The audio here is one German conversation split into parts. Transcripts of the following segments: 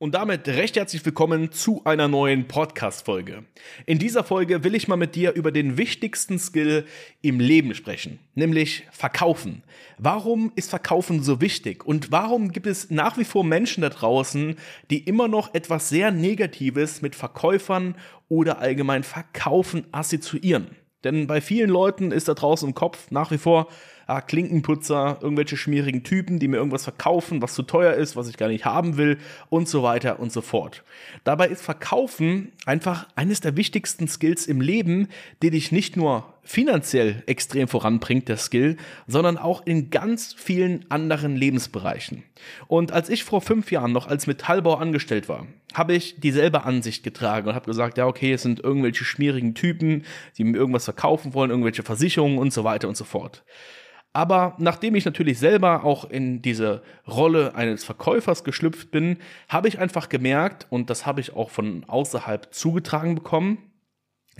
Und damit recht herzlich willkommen zu einer neuen Podcast-Folge. In dieser Folge will ich mal mit dir über den wichtigsten Skill im Leben sprechen, nämlich Verkaufen. Warum ist Verkaufen so wichtig? Und warum gibt es nach wie vor Menschen da draußen, die immer noch etwas sehr Negatives mit Verkäufern oder allgemein Verkaufen assoziieren? Denn bei vielen Leuten ist da draußen im Kopf nach wie vor ah, Klinkenputzer, irgendwelche schmierigen Typen, die mir irgendwas verkaufen, was zu teuer ist, was ich gar nicht haben will und so weiter und so fort. Dabei ist Verkaufen einfach eines der wichtigsten Skills im Leben, die dich nicht nur finanziell extrem voranbringt, der Skill, sondern auch in ganz vielen anderen Lebensbereichen. Und als ich vor fünf Jahren noch als Metallbau angestellt war, habe ich dieselbe Ansicht getragen und habe gesagt, ja, okay, es sind irgendwelche schmierigen Typen, die mir irgendwas verkaufen wollen, irgendwelche Versicherungen und so weiter und so fort. Aber nachdem ich natürlich selber auch in diese Rolle eines Verkäufers geschlüpft bin, habe ich einfach gemerkt, und das habe ich auch von außerhalb zugetragen bekommen,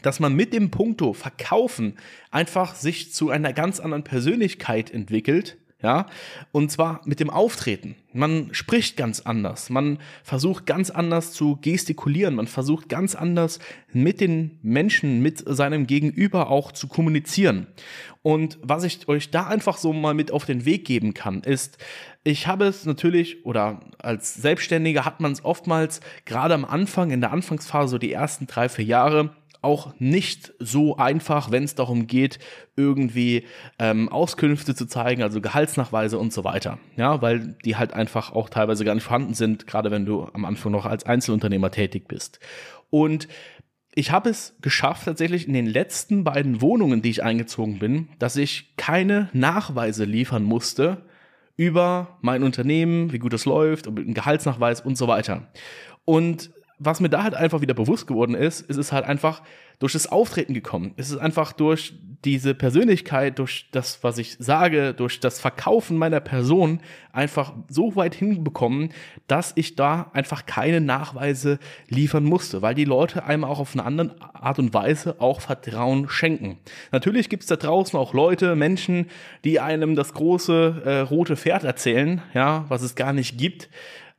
dass man mit dem Punkto Verkaufen einfach sich zu einer ganz anderen Persönlichkeit entwickelt, ja, und zwar mit dem Auftreten. Man spricht ganz anders, man versucht ganz anders zu gestikulieren, man versucht ganz anders mit den Menschen, mit seinem Gegenüber auch zu kommunizieren. Und was ich euch da einfach so mal mit auf den Weg geben kann, ist, ich habe es natürlich, oder als Selbstständiger hat man es oftmals gerade am Anfang, in der Anfangsphase, so die ersten drei, vier Jahre, auch nicht so einfach, wenn es darum geht, irgendwie ähm, Auskünfte zu zeigen, also Gehaltsnachweise und so weiter. Ja, weil die halt einfach auch teilweise gar nicht vorhanden sind, gerade wenn du am Anfang noch als Einzelunternehmer tätig bist. Und ich habe es geschafft, tatsächlich in den letzten beiden Wohnungen, die ich eingezogen bin, dass ich keine Nachweise liefern musste über mein Unternehmen, wie gut es läuft, einen Gehaltsnachweis und so weiter. Und was mir da halt einfach wieder bewusst geworden ist, ist es halt einfach durch das Auftreten gekommen. Es ist einfach durch diese Persönlichkeit, durch das, was ich sage, durch das Verkaufen meiner Person einfach so weit hinbekommen, dass ich da einfach keine Nachweise liefern musste, weil die Leute einem auch auf eine andere Art und Weise auch Vertrauen schenken. Natürlich gibt es da draußen auch Leute, Menschen, die einem das große äh, rote Pferd erzählen, ja, was es gar nicht gibt.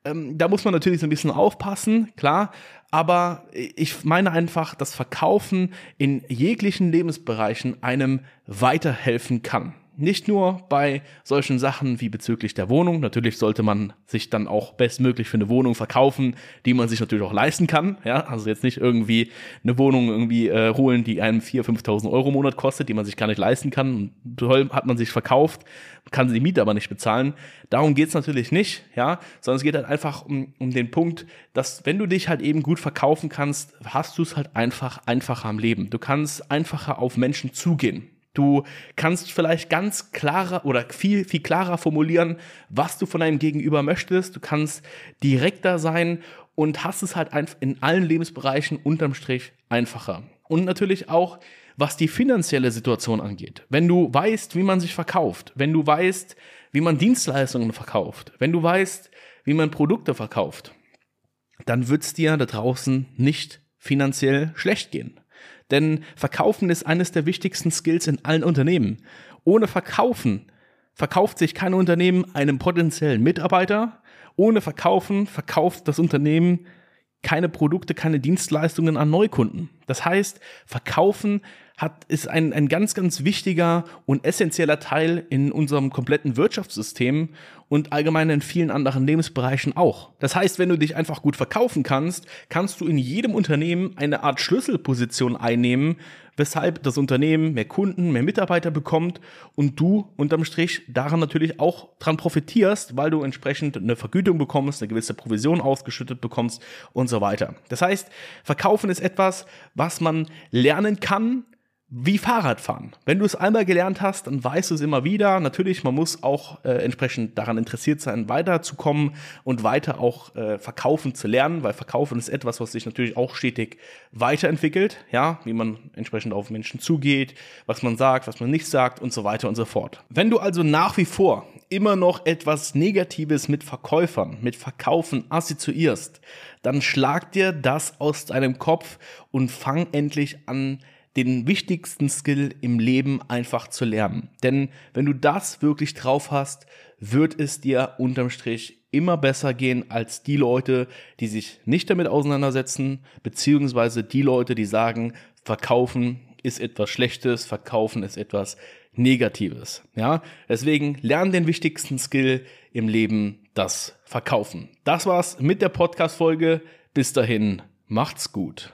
Ähm, da muss man natürlich so ein bisschen aufpassen, klar. Aber ich meine einfach, dass Verkaufen in jeglichen Lebensbereichen einem weiterhelfen kann. Nicht nur bei solchen Sachen wie bezüglich der Wohnung. Natürlich sollte man sich dann auch bestmöglich für eine Wohnung verkaufen, die man sich natürlich auch leisten kann. Ja, also jetzt nicht irgendwie eine Wohnung irgendwie äh, holen, die einem 4.000, 5.000 Euro im Monat kostet, die man sich gar nicht leisten kann. Toll hat man sich verkauft, kann die Miete aber nicht bezahlen. Darum geht's natürlich nicht, ja, sondern es geht halt einfach um, um den Punkt, dass wenn du dich halt eben gut verkaufen kannst, hast du es halt einfach einfacher am Leben. Du kannst einfacher auf Menschen zugehen. Du kannst vielleicht ganz klarer oder viel, viel klarer formulieren, was du von deinem Gegenüber möchtest. Du kannst direkter sein und hast es halt in allen Lebensbereichen unterm Strich einfacher. Und natürlich auch, was die finanzielle Situation angeht. Wenn du weißt, wie man sich verkauft, wenn du weißt, wie man Dienstleistungen verkauft, wenn du weißt, wie man Produkte verkauft, dann wird es dir da draußen nicht finanziell schlecht gehen. Denn Verkaufen ist eines der wichtigsten Skills in allen Unternehmen. Ohne Verkaufen verkauft sich kein Unternehmen einem potenziellen Mitarbeiter. Ohne Verkaufen verkauft das Unternehmen keine Produkte, keine Dienstleistungen an Neukunden. Das heißt, Verkaufen hat, ist ein, ein ganz, ganz wichtiger und essentieller Teil in unserem kompletten Wirtschaftssystem und allgemein in vielen anderen Lebensbereichen auch. Das heißt, wenn du dich einfach gut verkaufen kannst, kannst du in jedem Unternehmen eine Art Schlüsselposition einnehmen, weshalb das Unternehmen mehr Kunden, mehr Mitarbeiter bekommt und du unterm Strich daran natürlich auch dran profitierst, weil du entsprechend eine Vergütung bekommst, eine gewisse Provision ausgeschüttet bekommst und so weiter. Das heißt, Verkaufen ist etwas, was man lernen kann, wie Fahrradfahren. Wenn du es einmal gelernt hast, dann weißt du es immer wieder. Natürlich, man muss auch äh, entsprechend daran interessiert sein, weiterzukommen und weiter auch äh, verkaufen zu lernen, weil verkaufen ist etwas, was sich natürlich auch stetig weiterentwickelt, ja, wie man entsprechend auf Menschen zugeht, was man sagt, was man nicht sagt und so weiter und so fort. Wenn du also nach wie vor immer noch etwas Negatives mit Verkäufern, mit Verkaufen assoziierst, dann schlag dir das aus deinem Kopf und fang endlich an, den wichtigsten Skill im Leben einfach zu lernen. Denn wenn du das wirklich drauf hast, wird es dir unterm Strich immer besser gehen als die Leute, die sich nicht damit auseinandersetzen, beziehungsweise die Leute, die sagen, verkaufen ist etwas Schlechtes, verkaufen ist etwas Negatives. Ja, deswegen lern den wichtigsten Skill im Leben, das Verkaufen. Das war's mit der Podcast-Folge. Bis dahin, macht's gut.